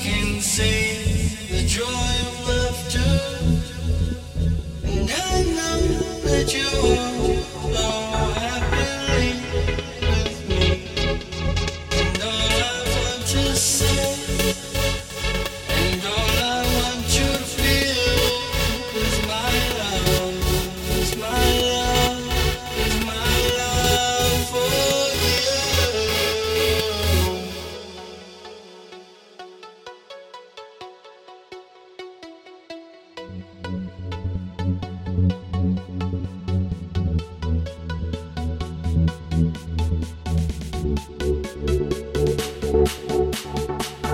can Bye.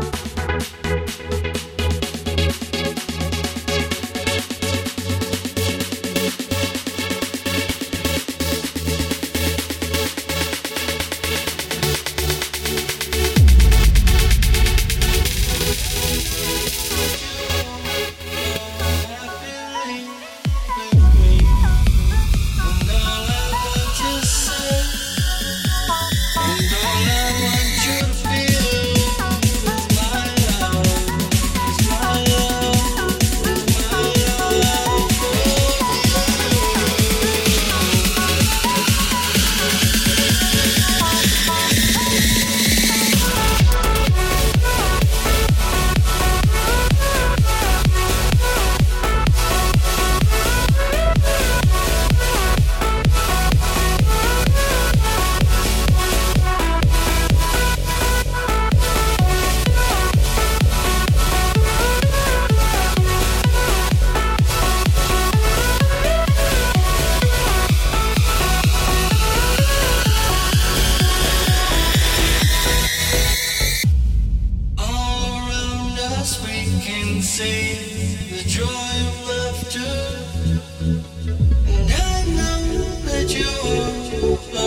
can say the joy of laughter, and I know that you.